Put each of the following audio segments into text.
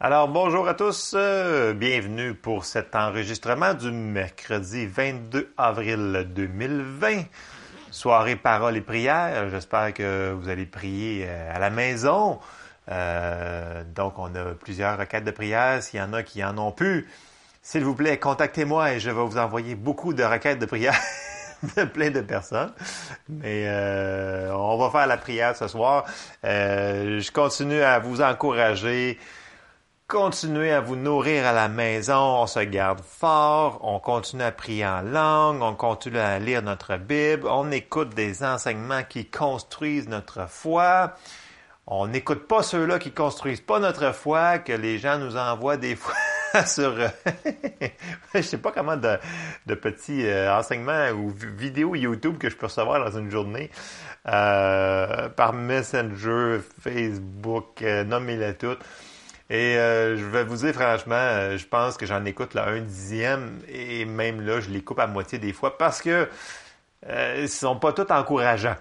Alors bonjour à tous, euh, bienvenue pour cet enregistrement du mercredi 22 avril 2020, soirée parole et prière. J'espère que vous allez prier euh, à la maison. Euh, donc on a plusieurs requêtes de prière. S'il y en a qui en ont plus, s'il vous plaît, contactez-moi et je vais vous envoyer beaucoup de requêtes de prière. de plein de personnes. Mais on va faire la prière ce soir. Je continue à vous encourager. Continuez à vous nourrir à la maison, on se garde fort, on continue à prier en langue, on continue à lire notre Bible, on écoute des enseignements qui construisent notre foi. On n'écoute pas ceux-là qui construisent pas notre foi, que les gens nous envoient des fois sur, je sais pas comment de, petits euh, enseignements ou vidéos YouTube que je peux recevoir dans une journée. Euh, par Messenger, Facebook, euh, nommez-les toutes. Et euh, je vais vous dire franchement, euh, je pense que j'en écoute là un dixième et même là, je les coupe à moitié des fois parce que euh, ils sont pas tous encourageants.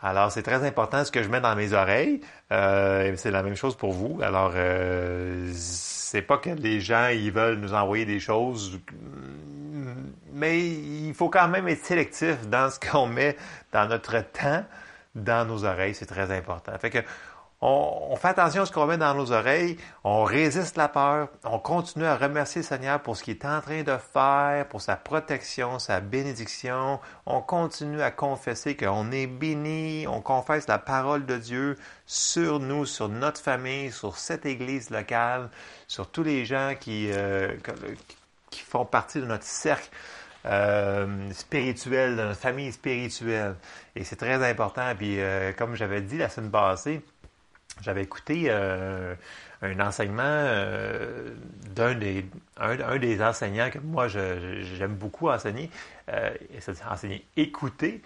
Alors, c'est très important ce que je mets dans mes oreilles. Euh, c'est la même chose pour vous. Alors, euh, c'est pas que les gens ils veulent nous envoyer des choses, mais il faut quand même être sélectif dans ce qu'on met dans notre temps, dans nos oreilles. C'est très important. Fait que on, fait attention à ce qu'on met dans nos oreilles, on résiste la peur, on continue à remercier le Seigneur pour ce qu'il est en train de faire, pour sa protection, sa bénédiction. On continue à confesser qu'on est béni, on confesse la parole de Dieu sur nous, sur notre famille, sur cette église locale, sur tous les gens qui, euh, font partie de notre cercle. Euh, spirituel, de notre famille spirituelle. Et c'est très important. Puis, euh, comme j'avais dit la semaine passée, j'avais écouté euh, un enseignement euh, d'un des, un, des enseignants que moi j'aime beaucoup enseigner, euh, c'est-à-dire enseigner, écouter.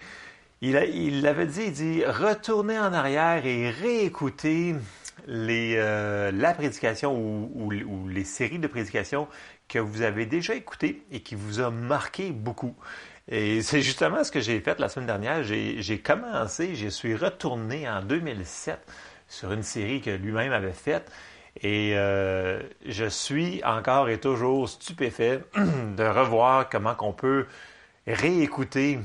Il, a, il l'avait dit, il dit retournez en arrière et réécouter les, la prédication ou, ou, les séries de prédications que vous avez déjà écoutées et qui vous a marqué beaucoup. Et c'est justement ce que j'ai fait la semaine dernière. J'ai commencé, je suis retourné en 2007 sur une série que lui-même avait faite. Et euh, je suis encore et toujours stupéfait de revoir comment qu'on peut réécouter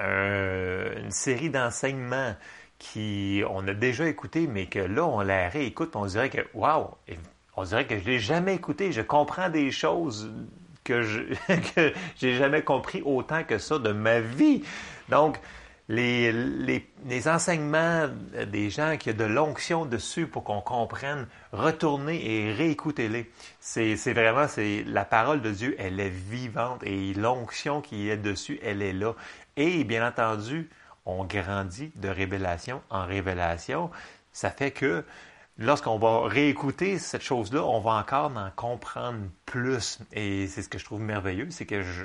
euh, une série d'enseignements qui on a déjà écouté, mais que là, on la réécoute, on dirait que, waouh, on dirait que je l'ai jamais écouté. Je comprends des choses que je j'ai jamais compris autant que ça de ma vie. Donc, les, les, les, enseignements des gens qui ont de l'onction dessus pour qu'on comprenne, retournez et réécoutez-les. C'est, c'est vraiment, c'est la parole de Dieu, elle est vivante et l'onction qui est dessus, elle est là. Et bien entendu, on grandit de révélation en révélation. Ça fait que lorsqu'on va réécouter cette chose-là, on va encore en comprendre plus. Et c'est ce que je trouve merveilleux, c'est que je, je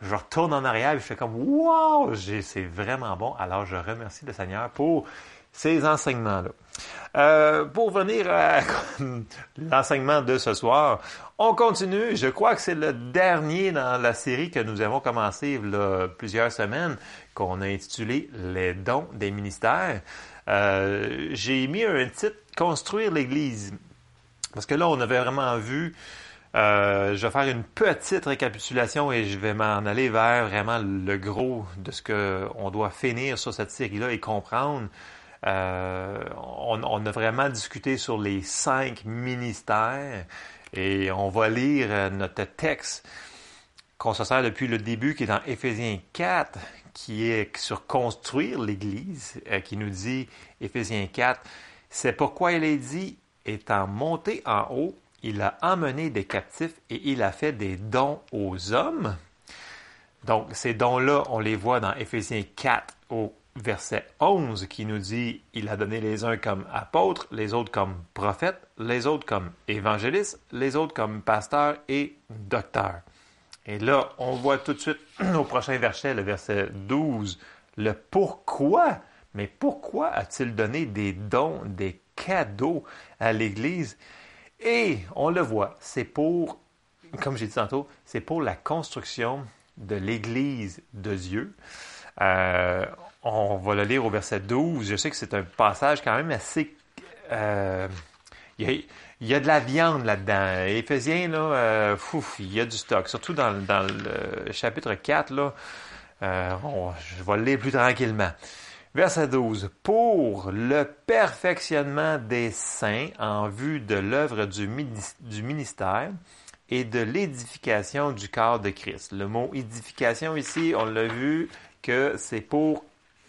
je retourne en arrière et je fais comme Wow! C'est vraiment bon. Alors je remercie le Seigneur pour ces enseignements-là. Euh, pour venir à l'enseignement de ce soir, on continue. Je crois que c'est le dernier dans la série que nous avons commencé il y a plusieurs semaines, qu'on a intitulé Les dons des ministères. Euh, J'ai mis un titre Construire l'Église. Parce que là, on avait vraiment vu euh, je vais faire une petite récapitulation et je vais m'en aller vers vraiment le gros de ce qu'on doit finir sur cette série-là et comprendre. Euh, on, on, a vraiment discuté sur les cinq ministères et on va lire notre texte qu'on se sert depuis le début qui est dans Éphésiens 4 qui est sur construire l'Église, euh, qui nous dit, Éphésiens 4, c'est pourquoi il est dit, étant monté en haut, il a emmené des captifs et il a fait des dons aux hommes. Donc, ces dons-là, on les voit dans Éphésiens 4 au verset 11 qui nous dit il a donné les uns comme apôtres, les autres comme prophètes, les autres comme évangélistes, les autres comme pasteurs et docteurs. Et là, on voit tout de suite au prochain verset, le verset 12, le pourquoi. Mais pourquoi a-t-il donné des dons, des cadeaux à l'Église? Et on le voit, c'est pour, comme j'ai dit tantôt, c'est pour la construction de l'Église de Dieu. Euh, on va le lire au verset 12. Je sais que c'est un passage quand même assez... Euh, il y a, de la viande là-dedans. Éphésiens, là, euh, il y a du stock. Surtout dans, le chapitre 4, là, euh, je vais le lire plus tranquillement. Verset 12. Pour le perfectionnement des saints en vue de l'œuvre du, ministère et de l'édification du corps de Christ. Le mot édification ici, on l'a vu que c'est pour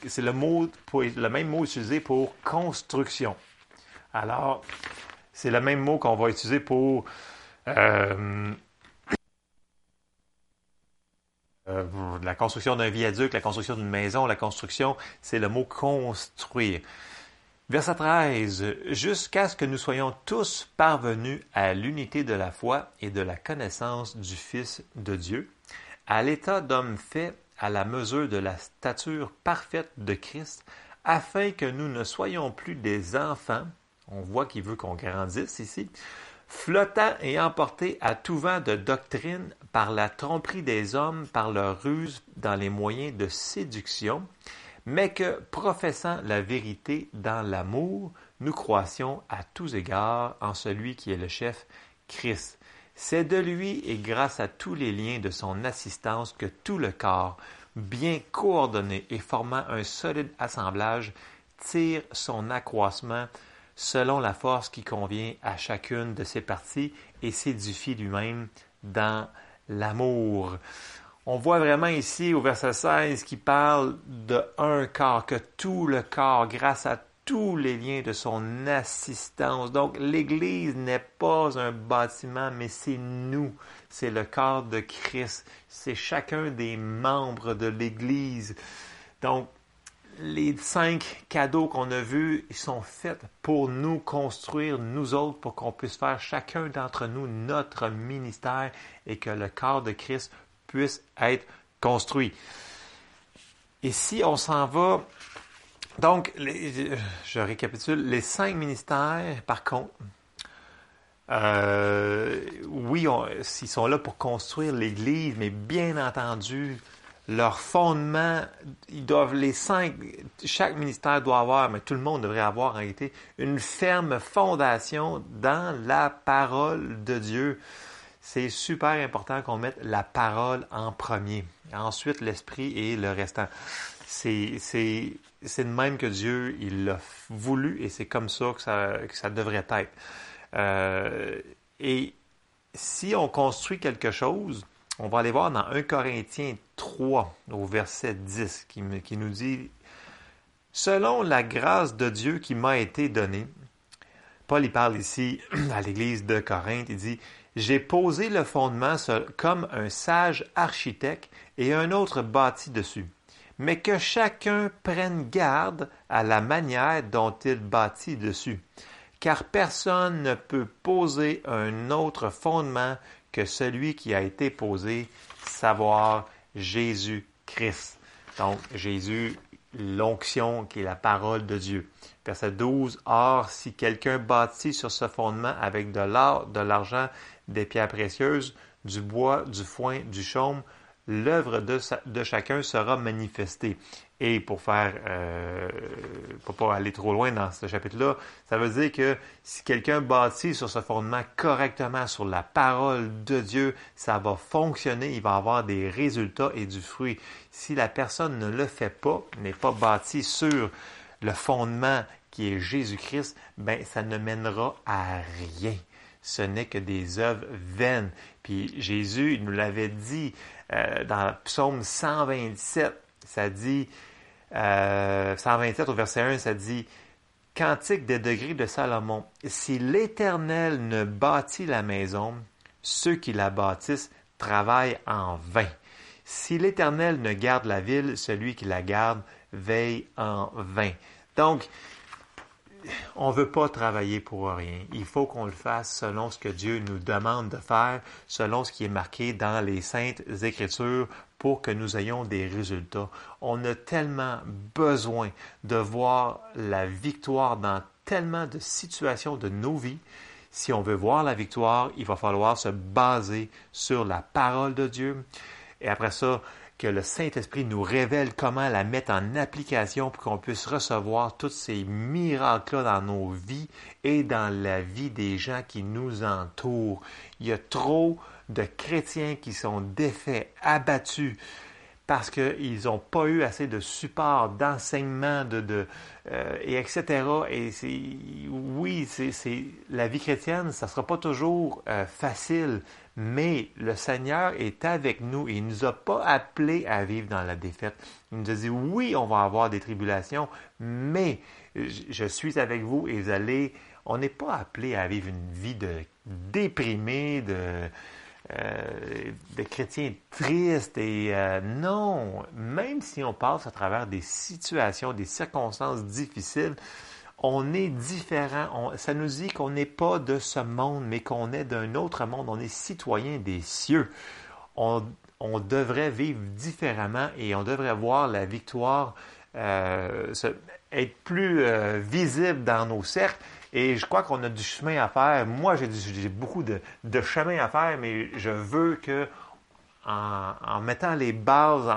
c'est le mot le même mot utilisé pour construction. Alors, c'est le même mot qu'on va utiliser pour euh, euh, la construction d'un viaduc, la construction d'une maison, la construction, c'est le mot construire. Verset 13. Jusqu'à ce que nous soyons tous parvenus à l'unité de la foi et de la connaissance du Fils de Dieu, à l'état d'homme fait à la mesure de la stature parfaite de Christ, afin que nous ne soyons plus des enfants, on voit qu'il veut qu'on grandisse ici, flottant et emportés à tout vent de doctrine par la tromperie des hommes, par leur ruse dans les moyens de séduction, mais que, professant la vérité dans l'amour, nous croissions à tous égards en celui qui est le chef, Christ. C'est de lui et grâce à tous les liens de son assistance que tout le corps, bien coordonné et formant un solide assemblage, tire son accroissement selon la force qui convient à chacune de ses parties et s'édifie lui-même dans l'amour. On voit vraiment ici au verset 16 qui parle de un corps, que tout le corps, grâce à tous les liens de son assistance. Donc l'Église n'est pas un bâtiment, mais c'est nous, c'est le corps de Christ, c'est chacun des membres de l'Église. Donc les cinq cadeaux qu'on a vus, ils sont faits pour nous construire, nous autres, pour qu'on puisse faire chacun d'entre nous notre ministère et que le corps de Christ puisse être construit. Et si on s'en va, donc, je récapitule, les cinq ministères, par contre, euh, oui, ils sont là pour construire l'Église, mais bien entendu, leur fondement, ils doivent les cinq, chaque ministère doit avoir, mais tout le monde devrait avoir en réalité, une ferme fondation dans la parole de Dieu. C'est super important qu'on mette la parole en premier. Ensuite, l'esprit et le restant. C'est, de même que Dieu, il l'a voulu et c'est comme ça que ça, que ça devrait être. Euh, et si on construit quelque chose, on va aller voir dans 1 Corinthiens 3, au verset 10, qui, qui nous dit Selon la grâce de Dieu qui m'a été donnée, Paul il parle ici à l'église de Corinthe, il dit J'ai posé le fondement comme un sage architecte et un autre bâti dessus. Mais que chacun prenne garde à la manière dont il bâtit dessus, car personne ne peut poser un autre fondement que celui qui a été posé, savoir Jésus-Christ. Donc, Jésus, l'onction qui est la parole de Dieu. Verset 12. Or, si quelqu'un bâtit sur ce fondement avec de l'or, de l'argent, des pierres précieuses, du bois, du foin, du chaume, l'œuvre de, de, chacun sera manifestée. Et pour faire, euh, pour pas aller trop loin dans ce chapitre-là, ça veut dire que si quelqu'un bâtit sur ce fondement correctement, sur la parole de Dieu, ça va fonctionner, il va avoir des résultats et du fruit. Si la personne ne le fait pas, n'est pas bâti sur le fondement qui est Jésus-Christ, ben ça ne mènera à rien. Ce n'est que des œuvres vaines. Puis Jésus, il nous l'avait dit euh, dans Psaume 127, ça dit 127 euh, au verset 1, ça dit Cantique des degrés de Salomon. Si l'Éternel ne bâtit la maison, ceux qui la bâtissent travaillent en vain. Si l'Éternel ne garde la ville, celui qui la garde veille en vain. Donc, on ne veut pas travailler pour rien. Il faut qu'on le fasse selon ce que Dieu nous demande de faire, selon ce qui est marqué dans les saintes écritures pour que nous ayons des résultats. On a tellement besoin de voir la victoire dans tellement de situations de nos vies. Si on veut voir la victoire, il va falloir se baser sur la parole de Dieu. Et après ça, que le Saint-Esprit nous révèle comment la mettre en application pour qu'on puisse recevoir tous ces miracles-là dans nos vies et dans la vie des gens qui nous entourent. Il y a trop de chrétiens qui sont défaits, abattus, parce qu'ils n'ont pas eu assez de support, d'enseignement, de, de euh, et etc. Et oui, c'est, la vie chrétienne, ça ne sera pas toujours euh, facile, mais le Seigneur est avec nous il ne nous a pas appelés à vivre dans la défaite. Il nous a dit, oui, on va avoir des tribulations, mais je suis avec vous et vous allez... On n'est pas appelé à vivre une vie de déprimé, de euh, de chrétiens tristes et euh, non, même si on passe à travers des situations, des circonstances difficiles, on est différent. ça nous dit qu'on n'est pas de ce monde, mais qu'on est d'un autre monde. On est citoyen des cieux. On, devrait vivre différemment et on devrait voir la victoire euh, être plus visible dans nos cercles et je crois qu'on a du chemin à faire. Moi, j'ai beaucoup de, chemin à faire, mais je veux que, en, mettant les bases,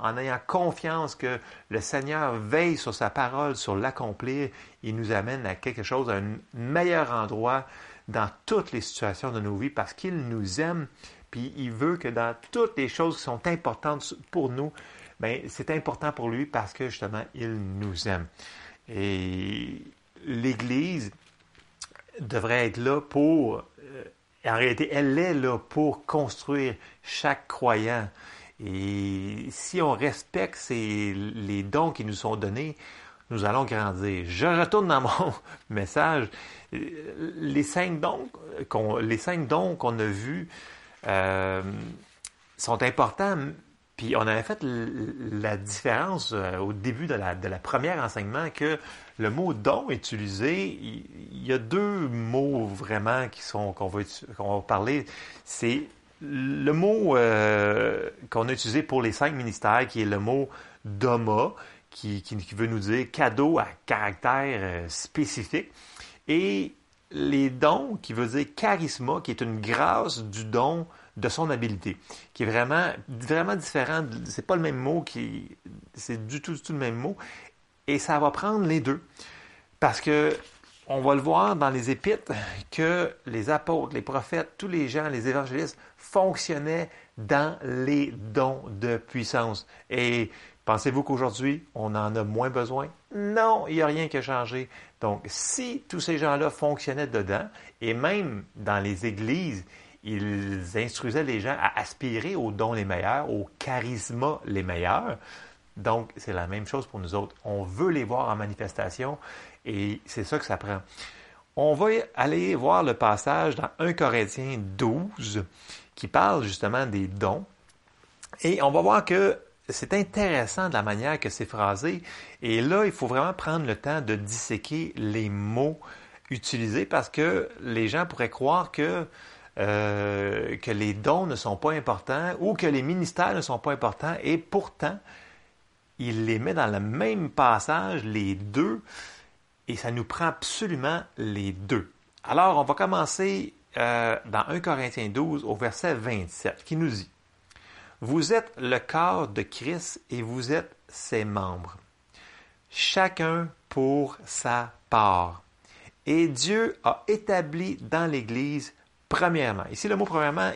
en, ayant confiance que le Seigneur veille sur sa parole, sur l'accomplir, il nous amène à quelque chose, à un meilleur endroit dans toutes les situations de nos vies parce qu'il nous aime, puis il veut que dans toutes les choses qui sont importantes pour nous, ben c'est important pour lui parce que justement, il nous aime. Et l'Église devrait être là pour, euh, en réalité, elle est là pour construire chaque croyant. Et si on respecte les dons qui nous sont donnés, nous allons grandir. Je retourne dans mon message. Les cinq dons qu'on, les cinq dons qu'on a vus euh, sont importants, puis on avait fait la différence euh, au début de la, première enseignement que le mot don utilisé, il y a deux mots vraiment qui sont qu'on va, va parler. C'est le mot euh, qu'on a utilisé pour les cinq ministères, qui est le mot doma, qui, qui, veut nous dire cadeau à caractère euh, spécifique, et les dons, qui veut dire charisma, qui est une grâce du don de son habileté, qui est vraiment, vraiment différent. C'est pas le même mot, c'est du tout, du tout le même mot. Et ça va prendre les deux. Parce que on va le voir dans les épîtres que les apôtres, les prophètes, tous les gens, les évangélistes fonctionnaient dans les dons de puissance. Et pensez-vous qu'aujourd'hui, on en a moins besoin? Non, il n'y a rien qui a changé. Donc, si tous ces gens-là fonctionnaient dedans, et même dans les églises, ils instruisaient les gens à aspirer aux dons les meilleurs, aux charismas les meilleurs. Donc, c'est la même chose pour nous autres. On veut les voir en manifestation et c'est ça que ça prend. On va aller voir le passage dans 1 Corinthiens 12 qui parle justement des dons. Et on va voir que c'est intéressant de la manière que c'est phrasé. Et là, il faut vraiment prendre le temps de disséquer les mots utilisés parce que les gens pourraient croire que euh, que les dons ne sont pas importants ou que les ministères ne sont pas importants. Et pourtant, il les met dans le même passage, les deux, et ça nous prend absolument les deux. Alors, on va commencer euh, dans 1 Corinthiens 12 au verset 27 qui nous dit, Vous êtes le corps de Christ et vous êtes ses membres, chacun pour sa part. Et Dieu a établi dans l'Église Premièrement, ici le mot premièrement,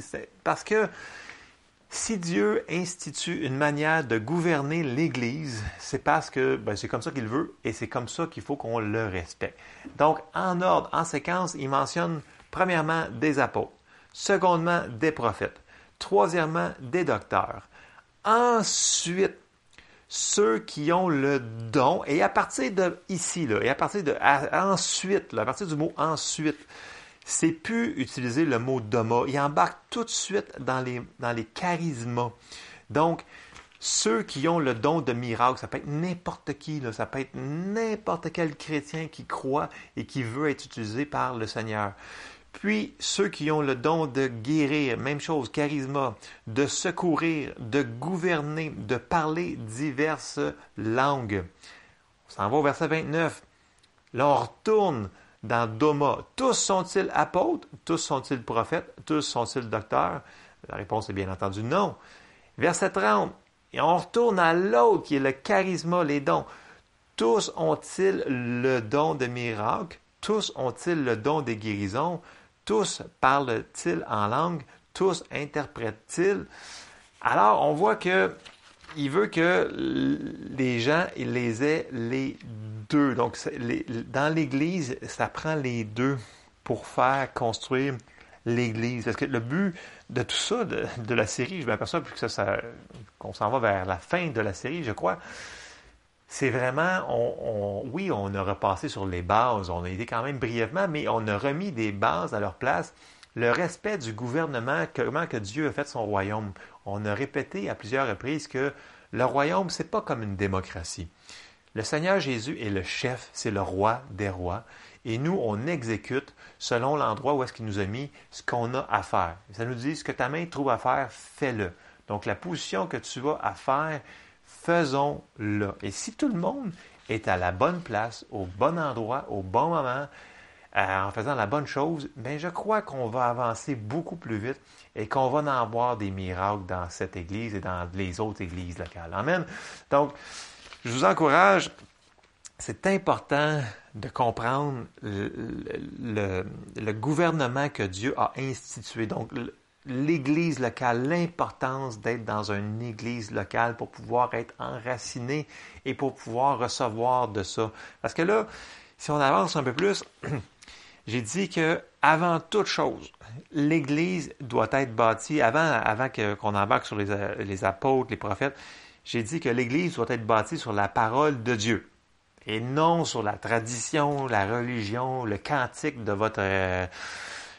c'est parce que si Dieu institue une manière de gouverner l'Église, c'est parce que ben, c'est comme ça qu'il veut et c'est comme ça qu'il faut qu'on le respecte. Donc, en ordre, en séquence, il mentionne premièrement des apôtres, secondement des prophètes, troisièmement des docteurs, ensuite ceux qui ont le don, et à partir de ici, là, et à partir de ensuite, à partir du mot ensuite, c'est plus utiliser le mot doma. Il embarque tout de suite dans les, dans les charismes. Donc, ceux qui ont le don de miracle, ça peut être n'importe qui, ça peut être n'importe quel chrétien qui croit et qui veut être utilisé par le Seigneur. Puis ceux qui ont le don de guérir, même chose, charisme, de secourir, de gouverner, de parler diverses langues. On s'en va au verset 29. Là, on retourne dans Doma, tous sont-ils apôtres? Tous sont-ils prophètes? Tous sont-ils docteurs? La réponse est bien entendu non. Verset 30. Et on retourne à l'autre qui est le charisme, les dons. Tous ont-ils le don de miracle? Tous ont-ils le don des guérisons? Tous parlent-ils en langue? Tous interprètent-ils? Alors, on voit que il veut que les gens ils les aient les deux. Donc, dans l'Église, ça prend les deux pour faire construire l'Église. Parce que le but de tout ça, de, la série, je m'aperçois que ça, qu'on s'en va vers la fin de la série, je crois, c'est vraiment, on, oui, on a repassé sur les bases, on a aidé quand même brièvement, mais on a remis des bases à leur place. Le respect du gouvernement, comment que Dieu a fait son royaume. On a répété à plusieurs reprises que le royaume, c'est pas comme une démocratie. Le Seigneur Jésus est le chef, c'est le roi des rois. Et nous, on exécute selon l'endroit où est-ce qu'il nous a mis ce qu'on a à faire. Ça nous dit ce que ta main trouve à faire, fais-le. Donc la position que tu vas à faire, faisons-le. Et si tout le monde est à la bonne place, au bon endroit, au bon moment, euh, en faisant la bonne chose, ben je crois qu'on va avancer beaucoup plus vite et qu'on va en avoir des miracles dans cette église et dans les autres églises locales. Amen. Donc, je vous encourage, c'est important de comprendre le, gouvernement que Dieu a institué. Donc, l'Église locale, l'importance d'être dans une Église locale pour pouvoir être enraciné et pour pouvoir recevoir de ça. Parce que là, si on avance un peu plus, j'ai dit que avant toute chose, l'Église doit être bâtie, avant, avant qu'on embarque sur les, les apôtres, les prophètes, j'ai dit que l'Église doit être bâtie sur la parole de Dieu et non sur la tradition, la religion, le cantique de votre... Euh,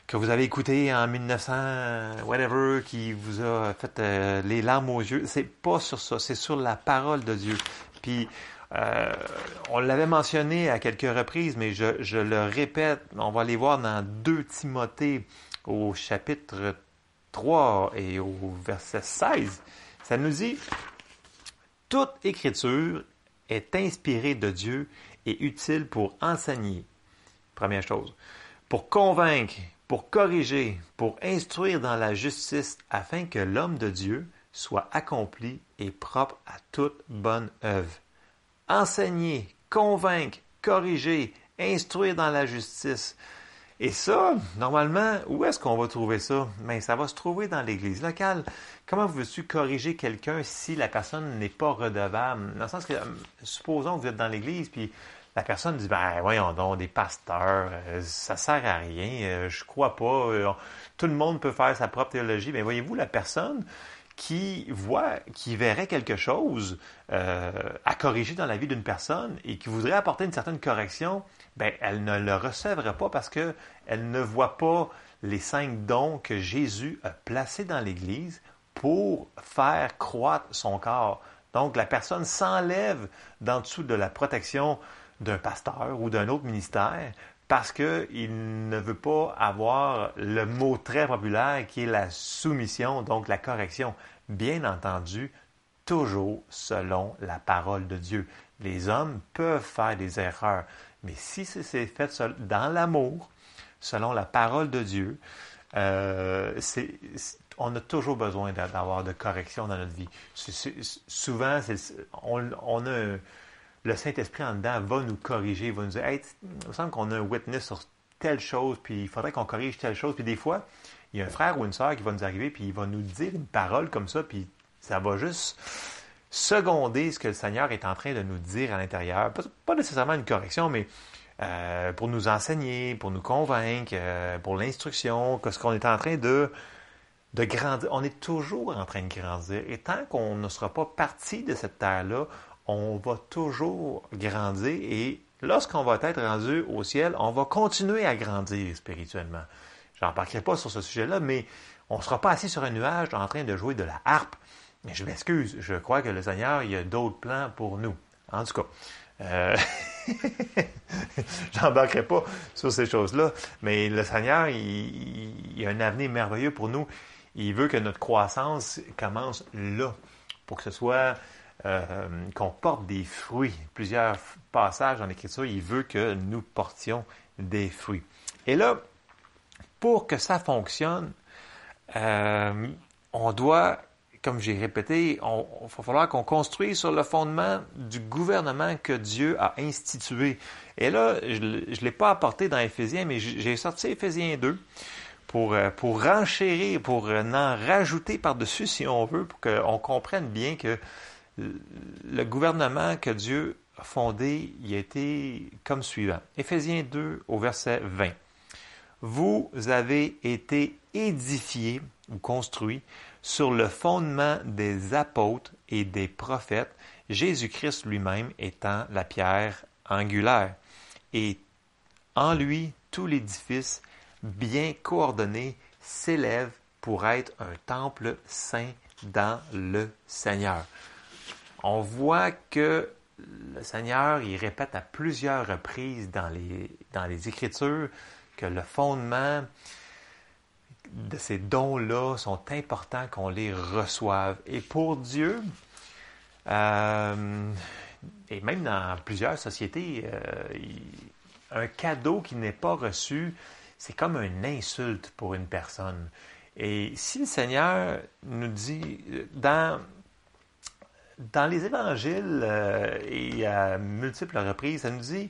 que vous avez écouté en 1900, whatever, qui vous a fait euh, les larmes aux yeux. C'est pas sur ça, c'est sur la parole de Dieu. Puis, euh, on l'avait mentionné à quelques reprises, mais je, je, le répète, on va aller voir dans 2 Timothée au chapitre 3 et au verset 16. Ça nous dit, toute écriture est inspirée de Dieu et utile pour enseigner. Première chose. Pour convaincre, pour corriger, pour instruire dans la justice, afin que l'homme de Dieu soit accompli et propre à toute bonne œuvre. Enseigner, convaincre, corriger, instruire dans la justice. Et ça, normalement, où est-ce qu'on va trouver ça? Mais ben, ça va se trouver dans l'Église locale. Comment veux-tu corriger quelqu'un si la personne n'est pas redevable? Dans le sens que, euh, supposons que vous êtes dans l'Église, puis la personne dit, ben voyons donc, des pasteurs, euh, ça sert à rien, euh, je crois pas, tout le monde peut faire sa propre théologie. Mais voyez-vous, la personne qui voit, qui verrait quelque chose à corriger dans la vie d'une personne et qui voudrait apporter une certaine correction, ben, elle ne le recevra pas parce qu'elle ne voit pas les cinq dons que Jésus a placés dans l'Église pour faire croître son corps. Donc, la personne s'enlève d'en dessous de la protection d'un pasteur ou d'un autre ministère parce qu'il ne veut pas avoir le mot très populaire qui est la soumission, donc la correction. Bien entendu, toujours selon la parole de Dieu. Les hommes peuvent faire des erreurs, mais si c'est fait dans l'amour, selon la parole de Dieu, euh, on a toujours besoin d'avoir de correction dans notre vie. souvent, on, a le Saint-Esprit en dedans va nous corriger, va nous dire hey, il me semble qu'on a un witness sur telle chose, puis il faudrait qu'on corrige telle chose. Puis des fois, il y a un frère ou une sœur qui va nous arriver, puis il va nous dire une parole comme ça, puis ça va juste seconder ce que le Seigneur est en train de nous dire à l'intérieur. Pas, nécessairement une correction, mais euh, pour nous enseigner, pour nous convaincre, euh, pour l'instruction, que ce qu'on est en train de, de grandir. On est toujours en train de grandir. Et tant qu'on ne sera pas parti de cette terre-là, on va toujours grandir. Et lorsqu'on va être rendu au ciel, on va continuer à grandir spirituellement. Je n'embarquerai pas sur ce sujet-là, mais on ne sera pas assis sur un nuage en train de jouer de la harpe mais je m'excuse, je crois que le Seigneur, il y a d'autres plans pour nous. En tout cas, euh... j'embarquerai pas sur ces choses-là, mais le Seigneur, il, y a un avenir merveilleux pour nous. Il veut que notre croissance commence là, pour que ce soit euh, qu'on porte des fruits. Plusieurs passages en Écriture, il veut que nous portions des fruits. Et là, pour que ça fonctionne, euh, on doit comme j'ai répété, il va falloir qu'on construise sur le fondement du gouvernement que Dieu a institué. Et là, je ne l'ai pas apporté dans Éphésiens, mais j'ai sorti Éphésiens 2 pour, euh, pour renchérir, pour en rajouter par-dessus, si on veut, pour qu'on comprenne bien que le gouvernement que Dieu a fondé, il a été comme suivant. Éphésiens 2 au verset 20. Vous avez été édifiés ou construits sur le fondement des apôtres et des prophètes, Jésus-Christ lui-même étant la pierre angulaire. Et en lui, tout l'édifice, bien coordonné, s'élève pour être un temple saint dans le Seigneur. On voit que le Seigneur, il répète à plusieurs reprises dans les, Écritures que le fondement de ces dons-là sont importants qu'on les reçoive. Et pour Dieu, euh, et même dans plusieurs sociétés, euh, un cadeau qui n'est pas reçu, c'est comme une insulte pour une personne. Et si le Seigneur nous dit, dans, dans les évangiles euh, et à multiples reprises, ça nous dit,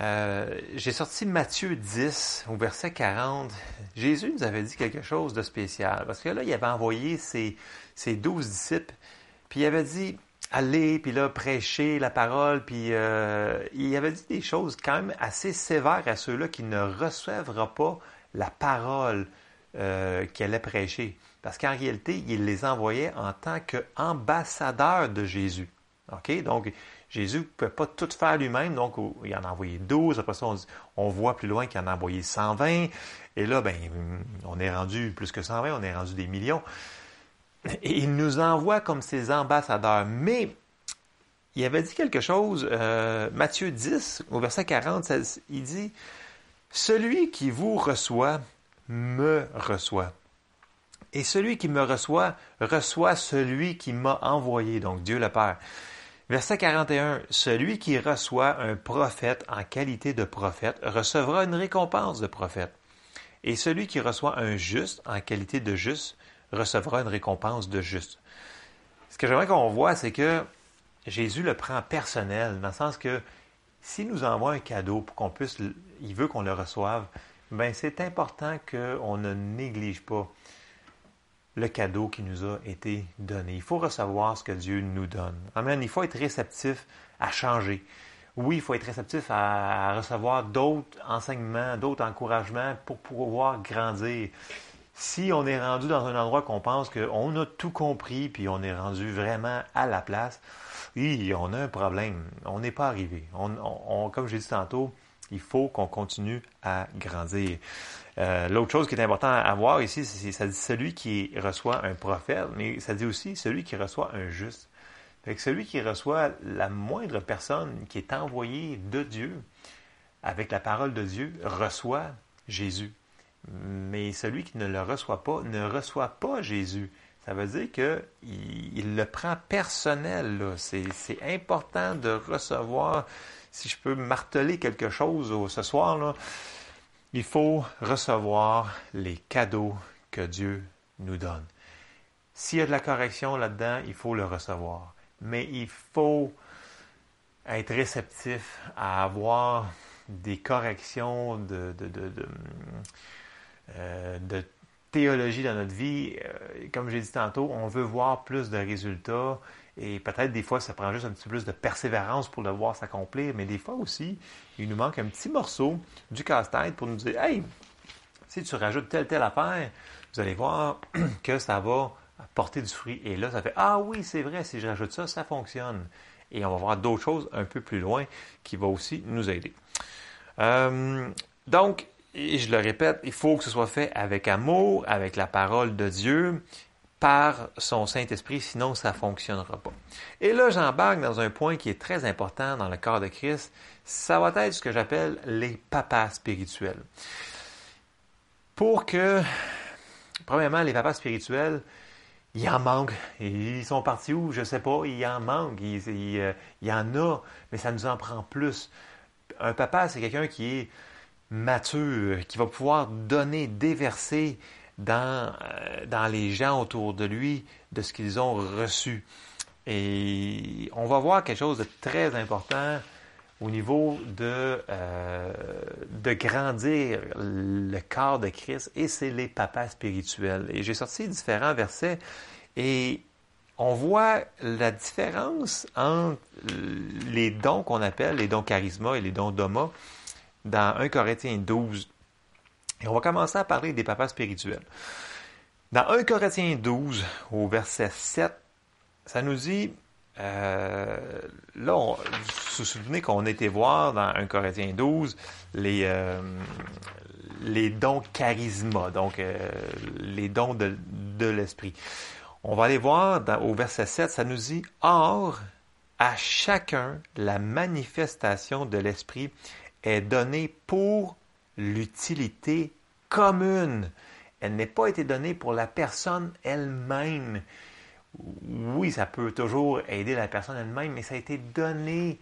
euh, j'ai sorti Matthieu 10 au verset 40. Jésus nous avait dit quelque chose de spécial parce que là, il avait envoyé ses, douze disciples, puis il avait dit allez, puis là, prêcher la parole, puis euh, il avait dit des choses quand même assez sévères à ceux-là qui ne reçoivra pas la parole euh, qu'il allait prêcher. Parce qu'en réalité, il les envoyait en tant qu'ambassadeurs de Jésus. OK? Donc, Jésus ne pouvait pas tout faire lui-même, donc il en a envoyé 12. Après ça, on, voit plus loin qu'il en a envoyé 120. Et là, ben, on est rendu plus que 120, on est rendu des millions. Et il nous envoie comme ses ambassadeurs. Mais il avait dit quelque chose, euh, Matthieu 10, au verset 40, il dit, Celui qui vous reçoit, me reçoit. Et celui qui me reçoit, reçoit celui qui m'a envoyé, donc Dieu le Père. Verset 41. Celui qui reçoit un prophète en qualité de prophète recevra une récompense de prophète. Et celui qui reçoit un juste en qualité de juste recevra une récompense de juste. Ce que j'aimerais qu'on voit, c'est que Jésus le prend personnel, dans le sens que s'il nous envoie un cadeau pour qu'on puisse, il veut qu'on le reçoive, ben c'est important qu'on ne néglige pas le cadeau qui nous a été donné. Il faut recevoir ce que Dieu nous donne. Amen. Il faut être réceptif à changer. Oui, il faut être réceptif à, recevoir d'autres enseignements, d'autres encouragements pour pouvoir grandir. Si on est rendu dans un endroit qu'on pense qu'on a tout compris, puis on est rendu vraiment à la place, oui, on a un problème. On n'est pas arrivé. On, comme j'ai dit tantôt, il faut qu'on continue à grandir. Euh, l'autre chose qui est important à voir ici, c'est ça dit celui qui reçoit un prophète, mais ça dit aussi celui qui reçoit un juste. Celui qui reçoit la moindre personne qui est envoyée de Dieu avec la parole de Dieu reçoit Jésus. Mais celui qui ne le reçoit pas ne reçoit pas Jésus. Ça veut dire qu'il il le prend personnel. C'est important de recevoir, si je peux marteler quelque chose ce soir, là, il faut recevoir les cadeaux que Dieu nous donne. S'il y a de la correction là-dedans, il faut le recevoir. Mais il faut être réceptif à avoir des corrections de, de, euh, théologie dans notre vie. Euh, comme j'ai dit tantôt, on veut voir plus de résultats. Et peut-être des fois, ça prend juste un petit peu plus de persévérance pour le voir s'accomplir, mais des fois aussi, il nous manque un petit morceau du casse-tête pour nous dire Hey, si tu rajoutes telle, telle affaire, vous allez voir que ça va porter du fruit. Et là, ça fait Ah oui, c'est vrai, si je rajoute ça, ça fonctionne. Et on va voir d'autres choses un peu plus loin qui vont aussi nous aider. Euh, donc, je le répète, il faut que ce soit fait avec amour, avec la parole de Dieu par son Saint-Esprit, sinon ça ne fonctionnera pas. Et là, j'embarque dans un point qui est très important dans le corps de Christ. Ça va être ce que j'appelle les papas spirituels. Pour que, premièrement, les papas spirituels, il en manque. Ils sont partis où? Je sais pas. Il en manque. Il, il, y en a, mais ça nous en prend plus. Un papa, c'est quelqu'un qui est mature, qui va pouvoir donner, déverser dans, euh, dans les gens autour de lui de ce qu'ils ont reçu. Et on va voir quelque chose de très important au niveau de, euh, de grandir le corps de Christ, et c'est les papas spirituels. Et j'ai sorti différents versets, et on voit la différence entre les dons qu'on appelle les dons charisma et les dons d'Oma dans 1 Corinthiens 12. Et on va commencer à parler des papas spirituels. Dans 1 Corinthiens 12, au verset 7, ça nous dit, euh, là, vous vous souvenez qu'on était voir dans 1 Corinthiens 12 les, euh, les dons charisma, donc euh, les dons de, de l'esprit. On va aller voir au verset 7, ça nous dit Or, à chacun, la manifestation de l'esprit est donnée pour l'utilité commune. Elle n'est pas été donnée pour la personne elle-même. Oui, ça peut toujours aider la personne elle-même, mais ça a été donné.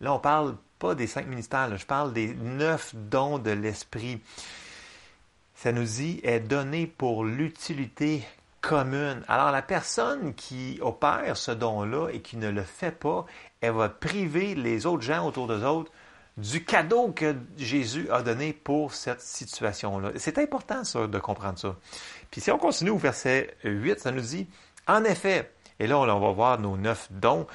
Là, on parle pas des cinq ministères, je parle des neuf dons de l'esprit. Ça nous dit est donné pour l'utilité commune. Alors la personne qui opère ce don-là et qui ne le fait pas, elle va priver les autres gens autour d'eux autres du cadeau que Jésus a donné pour cette situation-là. C'est important ça de comprendre ça. Puis si on continue au verset 8, ça nous dit, en effet, et là on va voir nos neuf dons,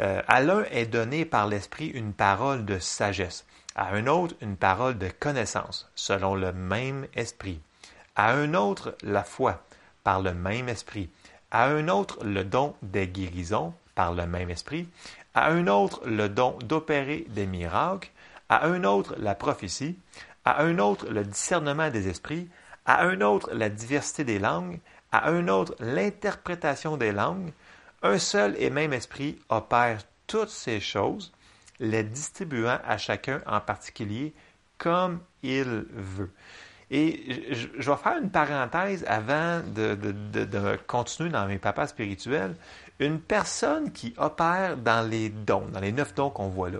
euh, à l'un est donné par l'Esprit une parole de sagesse, à un autre une parole de connaissance, selon le même Esprit, à un autre la foi, par le même esprit, à un autre le don des guérisons par le même esprit, à un autre le don d'opérer des miracles, à un autre la prophétie, à un autre le discernement des esprits, à un autre la diversité des langues, à un autre l'interprétation des langues, un seul et même esprit opère toutes ces choses, les distribuant à chacun en particulier comme il veut. Et je, vais faire une parenthèse avant de, continuer dans mes papas spirituels. Une personne qui opère dans les dons, dans les neuf dons qu'on voit là,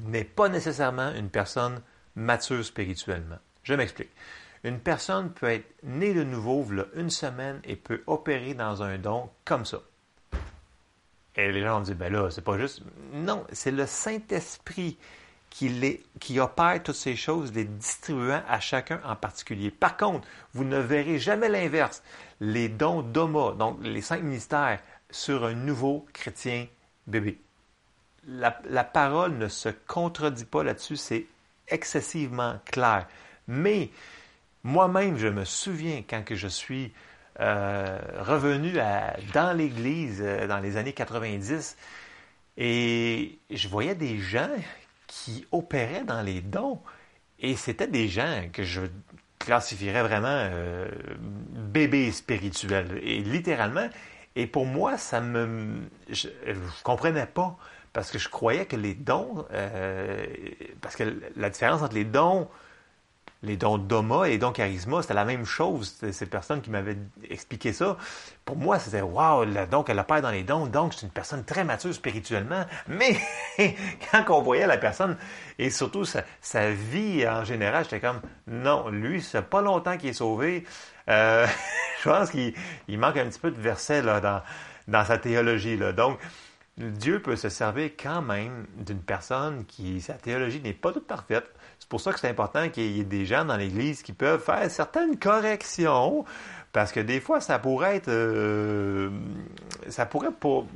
n'est pas nécessairement une personne mature spirituellement. Je m'explique. Une personne peut être née de nouveau, là, une semaine, et peut opérer dans un don comme ça. Et les gens dire, ben là, c'est pas juste. Non, c'est le Saint-Esprit qui, qui opère toutes ces choses, les distribuant à chacun en particulier. Par contre, vous ne verrez jamais l'inverse. Les dons d'Oma, donc les cinq ministères, sur un nouveau chrétien bébé. La, parole ne se contredit pas là-dessus, c'est excessivement clair. Mais moi-même, je me souviens quand je suis euh, revenu dans l'Église euh, dans les années 90, et je voyais des gens qui opéraient dans les dons. Et c'était des gens que je classifierais vraiment euh, bébés spirituels. Littéralement, et pour moi, ça me. Je, ne comprenais pas. Parce que je croyais que les dons. Euh, parce que la différence entre les dons les dons d'Oma et les dons charisma, c'était la même chose. Cette personne qui m'avait expliqué ça. Pour moi, c'était waouh, donc elle opère dans les dons, donc c'est une personne très mature spirituellement. Mais quand on voyait la personne et surtout sa, vie en général, j'étais comme non, lui, c'est pas longtemps qu'il est sauvé. Euh, je pense qu'il manque un petit peu de verset là, dans, dans sa théologie. Là. Donc, Dieu peut se servir quand même d'une personne qui, sa théologie n'est pas toute parfaite. C'est pour ça que c'est important qu'il y ait des gens dans l'Église qui peuvent faire certaines corrections, parce que des fois, ça pourrait être... Euh, ça pourrait pour...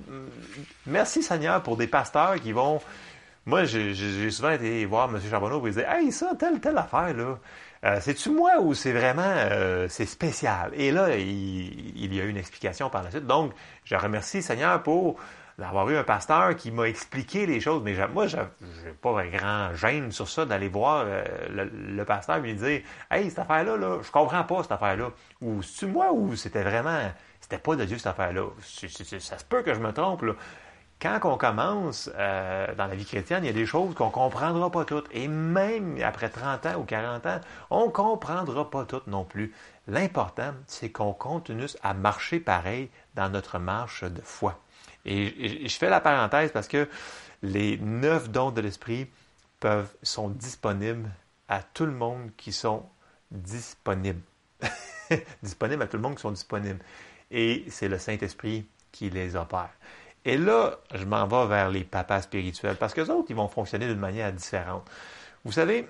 Merci Seigneur pour des pasteurs qui vont... Moi, j'ai souvent été voir M. Charbonneau et il dire Hey, ça, telle, telle affaire, là. Euh, c'est-tu moi ou c'est vraiment euh, c'est spécial? Et là, il, il, y a eu une explication par la suite. Donc, je remercie Seigneur pour d'avoir eu un pasteur qui m'a expliqué les choses. Mais moi, je n'ai pas un grand gêne sur ça d'aller voir euh, le, pasteur et lui dire Hey, cette affaire-là, là, je comprends pas cette affaire-là. Ou c'est moi ou c'était vraiment. C'était pas de Dieu cette affaire-là? Ça se peut que je me trompe. Là. Quand on commence euh, dans la vie chrétienne, il y a des choses qu'on comprendra pas toutes. Et même après 30 ans ou 40 ans, on comprendra pas toutes non plus. L'important, c'est qu'on continue à marcher pareil dans notre marche de foi. Et, je fais la parenthèse parce que les neuf dons de l'esprit sont disponibles à tout le monde qui sont disponibles. disponibles à tout le monde qui sont disponibles. Et c'est le Saint-Esprit qui les opère. Et là, je m'en vais vers les papas spirituels, parce que autres, ils vont fonctionner d'une manière différente. Vous savez,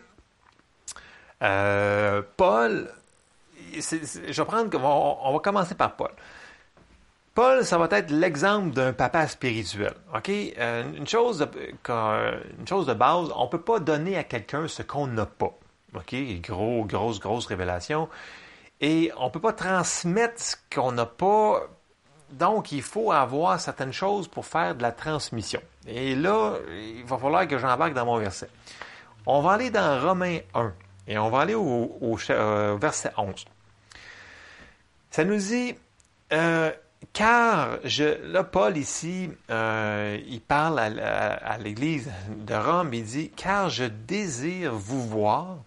euh, Paul, je vais prendre, on, va commencer par Paul. Paul, ça va être l'exemple d'un papa spirituel. OK? Euh, une, chose de, une chose de base, on ne peut pas donner à quelqu'un ce qu'on n'a pas. OK? Gros, grosse, grosse révélation. Et on ne peut pas transmettre ce qu'on n'a pas. Donc, il faut avoir certaines choses pour faire de la transmission. Et là, il va falloir que j'embarque dans mon verset. On va aller dans Romains 1 et on va aller au, euh, verset 11. Ça nous dit, euh, car je, là, Paul ici, euh, il parle à, l'Église de Rome, il dit, car je désire vous voir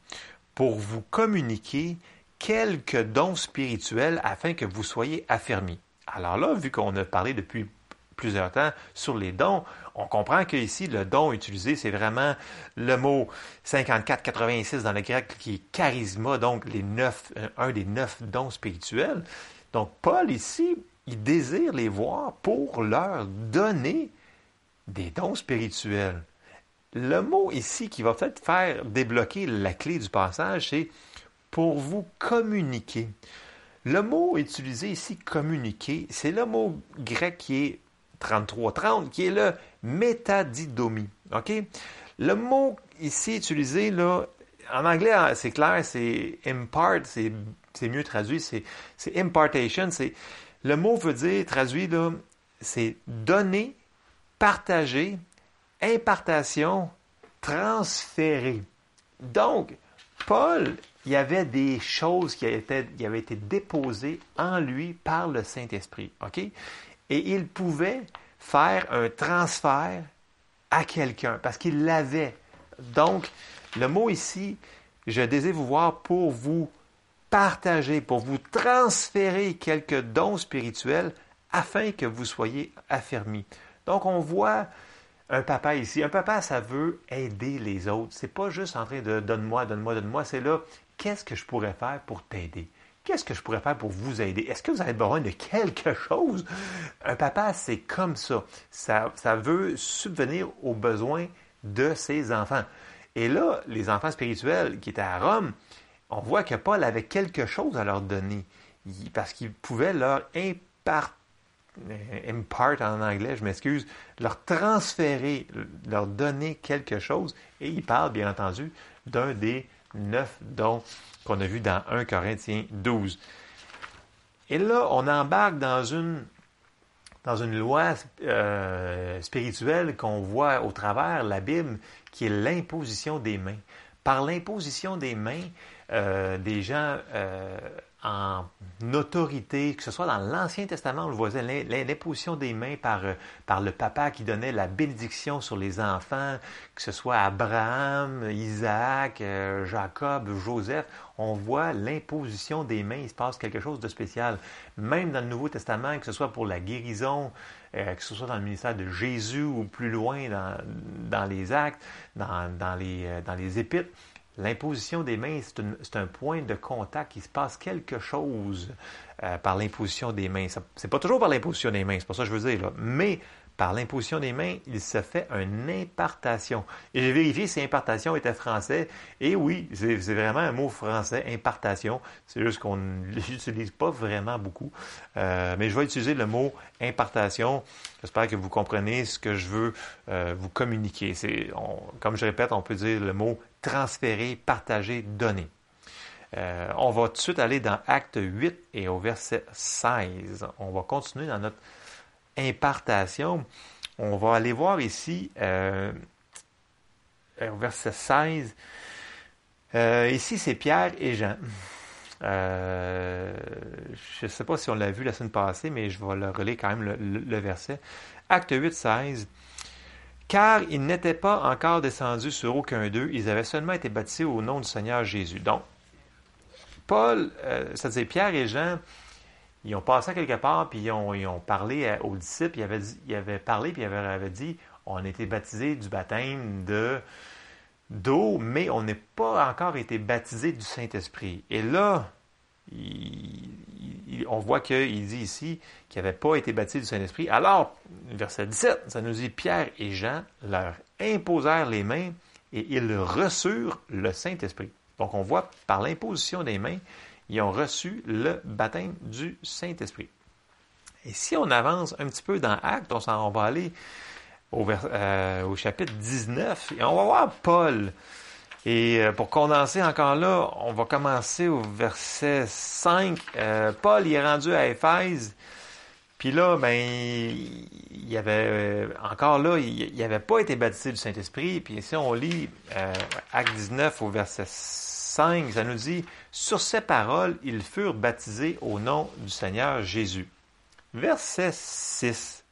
pour vous communiquer quelques dons spirituels afin que vous soyez affermis. Alors là, vu qu'on a parlé depuis plusieurs temps sur les dons, on comprend que ici le don utilisé, c'est vraiment le mot 54-86 dans le grec qui est charisma, donc les neuf, un des neuf dons spirituels. Donc Paul ici, désire les voir pour leur donner des dons spirituels. Le mot ici qui va peut-être faire débloquer la clé du passage, c'est pour vous communiquer. Le mot utilisé ici, communiquer, c'est le mot grec qui est 3330, qui est le métadidomie. Le mot ici utilisé, en anglais, c'est clair, c'est impart, c'est mieux traduit, c'est impartation, c'est le mot veut dire, traduit là, c'est donner, partager, impartation, transférer. Donc, Paul, il y avait des choses qui avaient été, déposées en lui par le Saint-Esprit. OK? Et il pouvait faire un transfert à quelqu'un parce qu'il l'avait. Donc, le mot ici, je désire vous voir pour vous partager, pour vous transférer quelques dons spirituels afin que vous soyez affermis. Donc, on voit un papa ici. Un papa, ça veut aider les autres. C'est pas juste en train de donne-moi, donne-moi, donne-moi. C'est là, qu'est-ce que je pourrais faire pour t'aider? Qu'est-ce que je pourrais faire pour vous aider? Est-ce que vous avez besoin de quelque chose? Un papa, c'est comme ça. ça. Ça veut subvenir aux besoins de ses enfants. Et là, les enfants spirituels qui étaient à Rome, on voit que Paul avait quelque chose à leur donner parce qu'il pouvait leur impart, impart en anglais, je m'excuse, leur transférer, leur donner quelque chose. Et il parle, bien entendu, d'un des neuf dons qu'on a vu dans 1 Corinthiens 12. Et là, on embarque dans une, dans une loi euh, spirituelle qu'on voit au travers la Bible, qui est l'imposition des mains. Par l'imposition des mains, euh, des gens euh, en autorité, que ce soit dans l'Ancien Testament, on le voisait, l'imposition des mains par, euh, par le papa qui donnait la bénédiction sur les enfants, que ce soit Abraham, Isaac, Jacob, Joseph, on voit l'imposition des mains, il se passe quelque chose de spécial. Même dans le Nouveau Testament, que ce soit pour la guérison, que ce soit dans le ministère de Jésus ou plus loin dans, dans les actes, dans, dans les, dans les épîtres, L'imposition des mains, c'est un point de contact. Il se passe quelque chose euh, par l'imposition des mains. Ce n'est pas toujours par l'imposition des mains, c'est pas ça que je veux dire. Mais par l'imposition des mains, il se fait une impartation. Et j'ai vérifié si impartation était français. Et oui, c'est vraiment un mot français, impartation. C'est juste qu'on ne l'utilise pas vraiment beaucoup. Euh, mais je vais utiliser le mot impartation. J'espère que vous comprenez ce que je veux euh, vous communiquer. comme je répète, on peut dire le mot transférer, partager, donner. Euh, on va tout de suite aller dans Acte 8 et au verset 16. On va continuer dans notre impartation. On va aller voir ici, euh, verset 16. Euh, ici, c'est Pierre et Jean. je ne sais pas si on l'a vu la semaine passée, mais je vais le relayer quand même le, verset. Acte 8, 16. Car ils n'étaient pas encore descendus sur aucun d'eux, ils avaient seulement été baptisés au nom du Seigneur Jésus. Donc, Paul, euh, c'est-à-dire Pierre et Jean, ils ont passé quelque part, puis ils ont, parlé aux disciples, ils avaient, parlé, puis ils avaient, dit, on a été baptisés du baptême de d'eau, mais on n'est pas encore été baptisé du Saint-Esprit. Et là, on voit qu'il dit ici qu'il n'avait pas été baptisé du Saint-Esprit. Alors, verset 17, ça nous dit Pierre et Jean leur imposèrent les mains et ils reçurent le Saint-Esprit. Donc, on voit par l'imposition des mains, ils ont reçu le baptême du Saint-Esprit. Et si on avance un petit peu dans Actes, on, on va aller au, euh, chapitre 19 et on va voir Paul. Et euh, pour condenser encore là, on va commencer au verset 5. Euh, Paul est rendu à Éphèse. Puis là, ben, il avait encore là, il n'avait pas été baptisé du Saint-Esprit. Puis si on lit Acte 19 au verset 5, ça nous dit Sur ces paroles, ils furent baptisés au nom du Seigneur Jésus. Verset 6.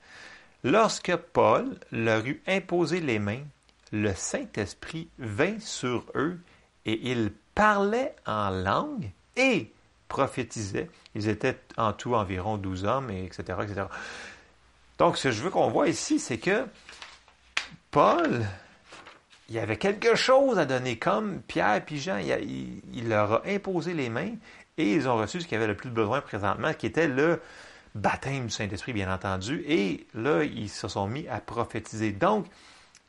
Lorsque Paul leur eut imposé les mains, le Saint-Esprit vint sur eux et ils parlaient en langue et prophétisaient. Ils étaient en tout environ douze hommes, et etc., etc. Donc, ce que je veux qu'on voit ici, c'est que Paul, il y avait quelque chose à donner, comme Pierre et Jean, il, leur a imposé les mains et ils ont reçu ce qu'ils avaient le plus besoin présentement, qui était le baptême du Saint-Esprit, bien entendu, et là, ils se sont mis à prophétiser. Donc,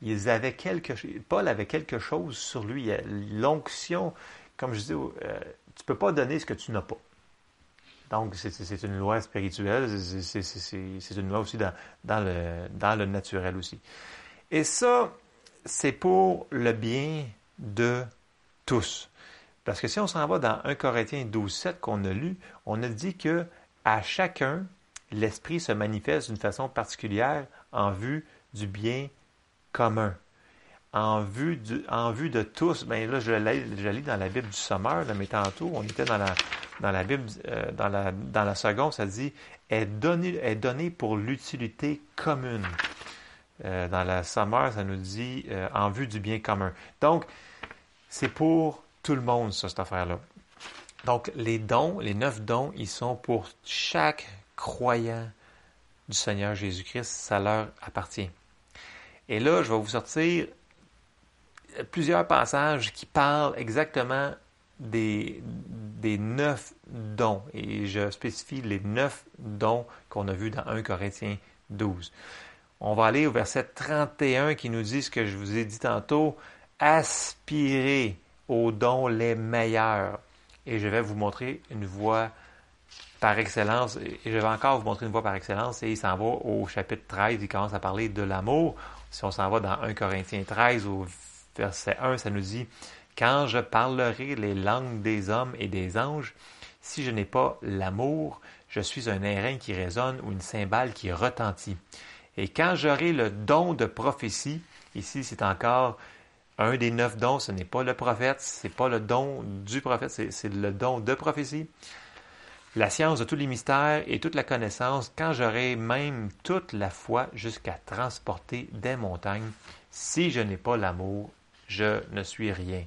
ils avaient quelque Paul avait quelque chose sur lui, l'onction, comme je dis, euh, tu peux pas donner ce que tu n'as pas. Donc, c'est une loi spirituelle, c'est une loi aussi dans, dans, le, dans le naturel aussi. Et ça, c'est pour le bien de tous. Parce que si on s'en va dans 1 Corinthiens 12, 7 qu'on a lu, on a dit que à chacun, l'esprit se manifeste d'une façon particulière en vue du bien commun. En vue, du, en vue de tous, ben là, je, je lis dans la Bible du Sommeur, mais tantôt, on était dans la, dans la Bible, euh, dans, la, dans la seconde, ça dit est donné, est donné pour l'utilité commune. Euh, dans la Sommeur, ça nous dit euh, en vue du bien commun. Donc, c'est pour tout le monde, ça, cette affaire-là. Donc, les dons, les neuf dons, ils sont pour chaque croyant du Seigneur Jésus-Christ. Ça leur appartient. Et là, je vais vous sortir plusieurs passages qui parlent exactement des, des neuf dons. Et je spécifie les neuf dons qu'on a vus dans 1 Corinthiens 12. On va aller au verset 31 qui nous dit ce que je vous ai dit tantôt. Aspirez aux dons les meilleurs et je vais vous montrer une voie par excellence, et je vais encore vous montrer une voie par excellence, et il s'en va au chapitre 13, il commence à parler de l'amour. Si on s'en va dans 1 Corinthiens 13, au verset 1, ça nous dit, Quand je parlerai les langues des hommes et des anges, si je n'ai pas l'amour, je suis un airain qui résonne ou une cymbale qui retentit. Et quand j'aurai le don de prophétie, ici c'est encore un des neuf dons, ce n'est pas le prophète, c'est pas le don du prophète, c'est le don de prophétie. La science de tous les mystères et toute la connaissance, quand j'aurai même toute la foi jusqu'à transporter des montagnes, si je n'ai pas l'amour, je ne suis rien.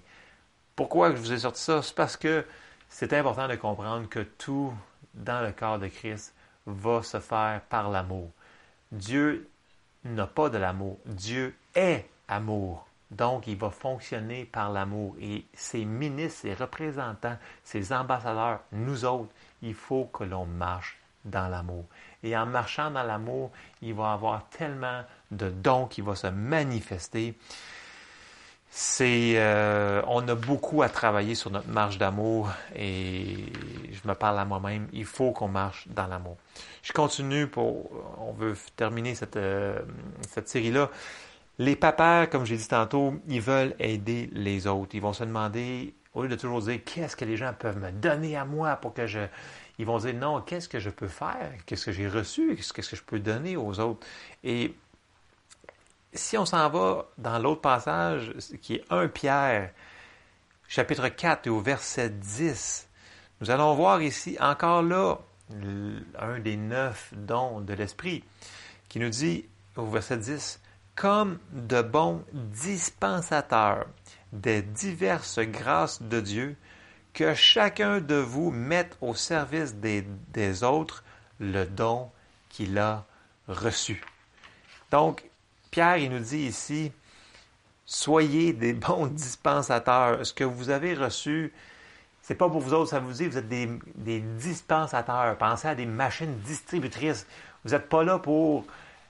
Pourquoi je vous ai sorti ça? C'est parce que c'est important de comprendre que tout dans le corps de Christ va se faire par l'amour. Dieu n'a pas de l'amour. Dieu est amour. Donc, il va fonctionner par l'amour. Et ses ministres, ses représentants, ses ambassadeurs, nous autres, il faut que l'on marche dans l'amour. Et en marchant dans l'amour, il va avoir tellement de dons qui vont se manifester. C'est, euh, on a beaucoup à travailler sur notre marche d'amour et je me parle à moi-même. Il faut qu'on marche dans l'amour. Je continue pour, on veut terminer cette, euh, cette série-là. Les papas, comme j'ai dit tantôt, ils veulent aider les autres. Ils vont se demander, au lieu de toujours dire qu'est-ce que les gens peuvent me donner à moi pour que je. Ils vont dire non, qu'est-ce que je peux faire? Qu'est-ce que j'ai reçu? Qu'est-ce que je peux donner aux autres? Et si on s'en va dans l'autre passage, qui est 1 Pierre, chapitre 4 et au verset 10, nous allons voir ici encore là un des neuf dons de l'Esprit qui nous dit au verset 10, comme de bons dispensateurs des diverses grâces de Dieu, que chacun de vous mette au service des, des autres le don qu'il a reçu. Donc, Pierre, il nous dit ici, soyez des bons dispensateurs. Ce que vous avez reçu, C'est pas pour vous autres, ça vous dit, vous êtes des, dispensateurs. Pensez à des machines distributrices. Vous n'êtes pas là pour,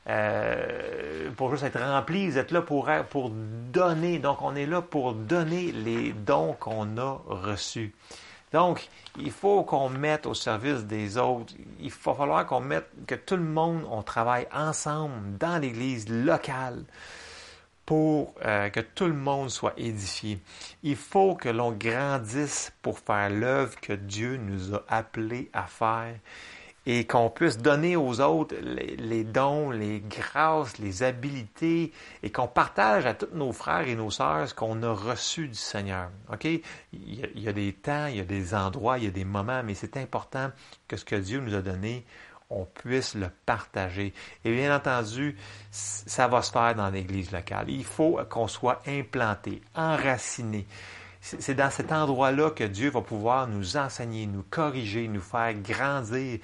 euh, pour juste être rempli, vous êtes là pour, pour donner. Donc, on est là pour donner les dons qu'on a reçus. Donc, il faut qu'on mette au service des autres. Il va falloir qu'on mette, que tout le monde, on travaille ensemble dans l'Église locale pour euh, que tout le monde soit édifié. Il faut que l'on grandisse pour faire l'œuvre que Dieu nous a appelés à faire et qu'on puisse donner aux autres les, dons, les grâces, les habilités et qu'on partage à tous nos frères et nos sœurs ce qu'on a reçu du Seigneur. OK? Il y, a, des temps, il y a des endroits, il y a des moments, mais c'est important que ce que Dieu nous a donné, on puisse le partager. Et bien entendu, ça va se faire dans l'Église locale. Il faut qu'on soit implanté, enraciné. C'est dans cet endroit-là que Dieu va pouvoir nous enseigner, nous corriger, nous faire grandir.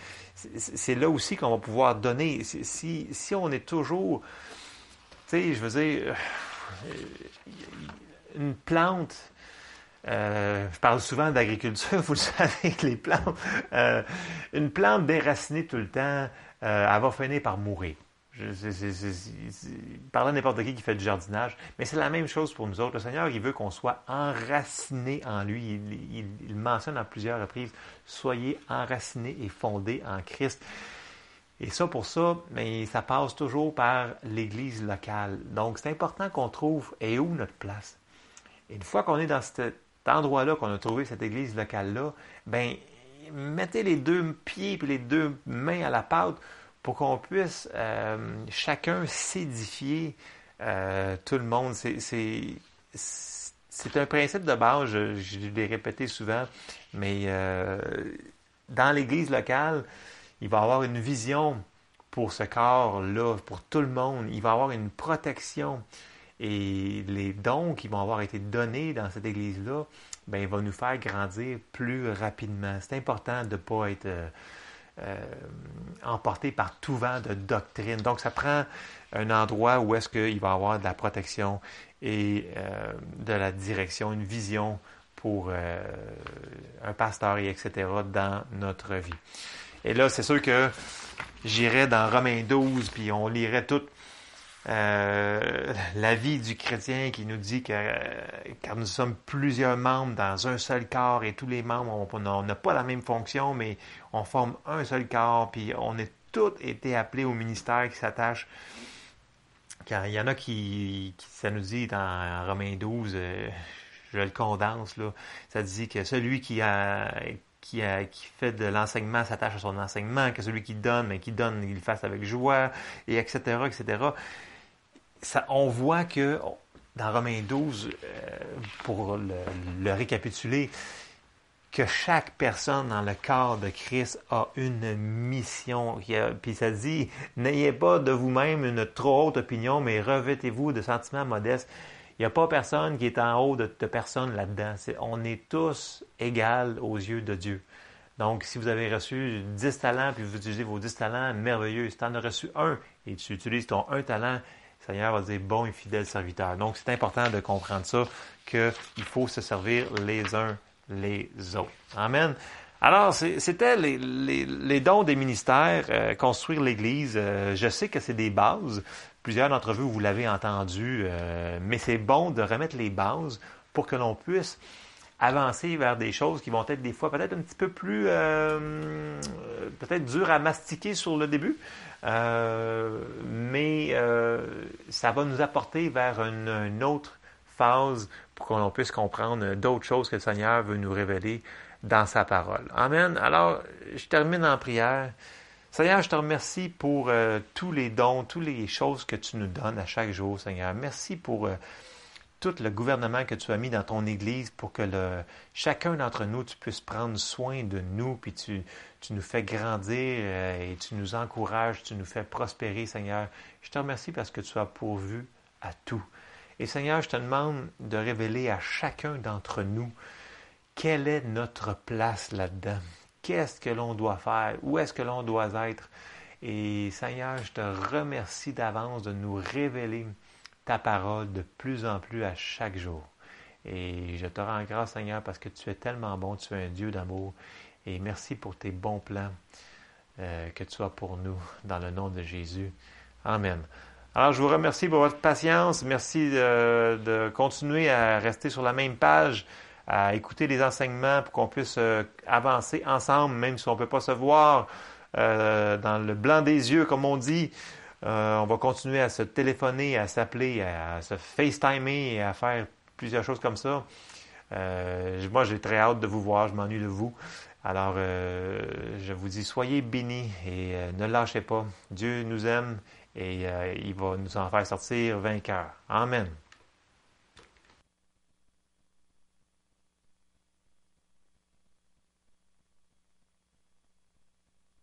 C'est là aussi qu'on va pouvoir donner. Si, si on est toujours, tu sais, je veux dire, euh, une plante, euh, je parle souvent d'agriculture, vous le savez, les plantes. Euh, une plante déracinée tout le temps, elle va finir par mourir. Parler à n'importe qui qui fait du jardinage, mais c'est la même chose pour nous autres. Le Seigneur, il veut qu'on soit enraciné en lui. Il, mentionne à plusieurs reprises soyez enracinés et fondés en Christ. Et ça, pour ça, mais ça passe toujours par l'Église locale. Donc, c'est important qu'on trouve et où notre place. Une fois qu'on est dans cet endroit-là, qu'on a trouvé cette Église locale-là, ben mettez les deux pieds et les deux mains à la pâte pour qu'on puisse euh, chacun s'édifier euh, tout le monde. C'est un principe de base, je, l'ai répété souvent, mais euh, dans l'Église locale, il va y avoir une vision pour ce corps-là, pour tout le monde. Il va y avoir une protection. Et les dons qui vont avoir été donnés dans cette Église-là, ben, va nous faire grandir plus rapidement. C'est important de ne pas être euh, emporté par tout vent de doctrine. Donc, ça prend un endroit où est-ce qu'il va avoir de la protection et euh, de la direction, une vision pour euh, un pasteur et etc. dans notre vie. Et là, c'est sûr que j'irai dans Romains 12, puis on lirait toute euh, la vie du chrétien qui nous dit que car nous sommes plusieurs membres dans un seul corps et tous les membres, on n'a pas la même fonction, mais on forme un seul corps, puis on est tous été appelés au ministère qui s'attache. Car il y en a qui, ça nous dit dans Romains 12, euh, je le condense, là, ça dit que celui qui a qui, a, qui fait de l'enseignement s'attache à son enseignement, que celui qui donne, mais qui donne, il le fasse avec joie, et etc., etc on voit que dans Romains 12, euh, pour le, récapituler, que chaque personne dans le corps de Christ a une mission. Puis ça dit, n'ayez pas de vous-même une trop haute opinion, mais revêtez-vous de sentiments modestes. Il n'y a pas personne qui est en haut de, personne là-dedans. on est tous égaux aux yeux de Dieu. Donc, si vous avez reçu 10 talents, puis vous utilisez vos 10 talents, merveilleux. Si tu en as reçu un et tu utilises ton un talent, Seigneur va dire bon et fidèle serviteur. Donc, c'est important de comprendre ça, qu'il faut se servir les uns les autres. Amen. Alors, c'était les, dons des ministères, euh, construire l'Église. Euh, je sais que c'est des bases. Plusieurs d'entre vous, vous l'avez entendu, euh, mais c'est bon de remettre les bases pour que l'on puisse avancer vers des choses qui vont être des fois peut-être un petit peu plus peut-être dures à mastiquer sur le début, euh, mais euh, ça va nous apporter vers une, autre phase pour qu'on puisse comprendre d'autres choses que le Seigneur veut nous révéler dans sa parole. Amen. Alors, je termine en prière. Seigneur, je te remercie pour euh, tous les dons, toutes les choses que tu nous donnes à chaque jour, Seigneur. Merci pour tout le gouvernement que tu as mis dans ton Église pour que chacun d'entre nous, tu puisses prendre soin de nous, puis tu, tu nous fais grandir euh, et tu nous encourages, tu nous fais prospérer, Seigneur. Je te remercie parce que tu as pourvu à tout. Et Seigneur, je te demande de révéler à chacun d'entre nous quelle est notre place là-dedans. Qu'est-ce que l'on doit faire? Où est-ce que l'on doit être? Et Seigneur, je te remercie d'avance de nous révéler ta parole de plus en plus à chaque jour. Et je te rends grâce, Seigneur, parce que tu es tellement bon, tu es un Dieu d'amour. Et merci pour tes bons plans euh, que tu as pour nous, dans le nom de Jésus. Amen. Alors, je vous remercie pour votre patience. Merci de, de continuer à rester sur la même page, à écouter les enseignements pour qu'on puisse euh, avancer ensemble, même si on ne peut pas se voir euh, dans le blanc des yeux, comme on dit. Euh, on va continuer à se téléphoner, à s'appeler, à se FaceTimer et à faire plusieurs choses comme ça. Euh, moi, j'ai très hâte de vous voir, je m'ennuie de vous. Alors, euh, je vous dis, soyez bénis et ne lâchez pas. Dieu nous aime et il va nous en faire sortir vainqueurs. Amen.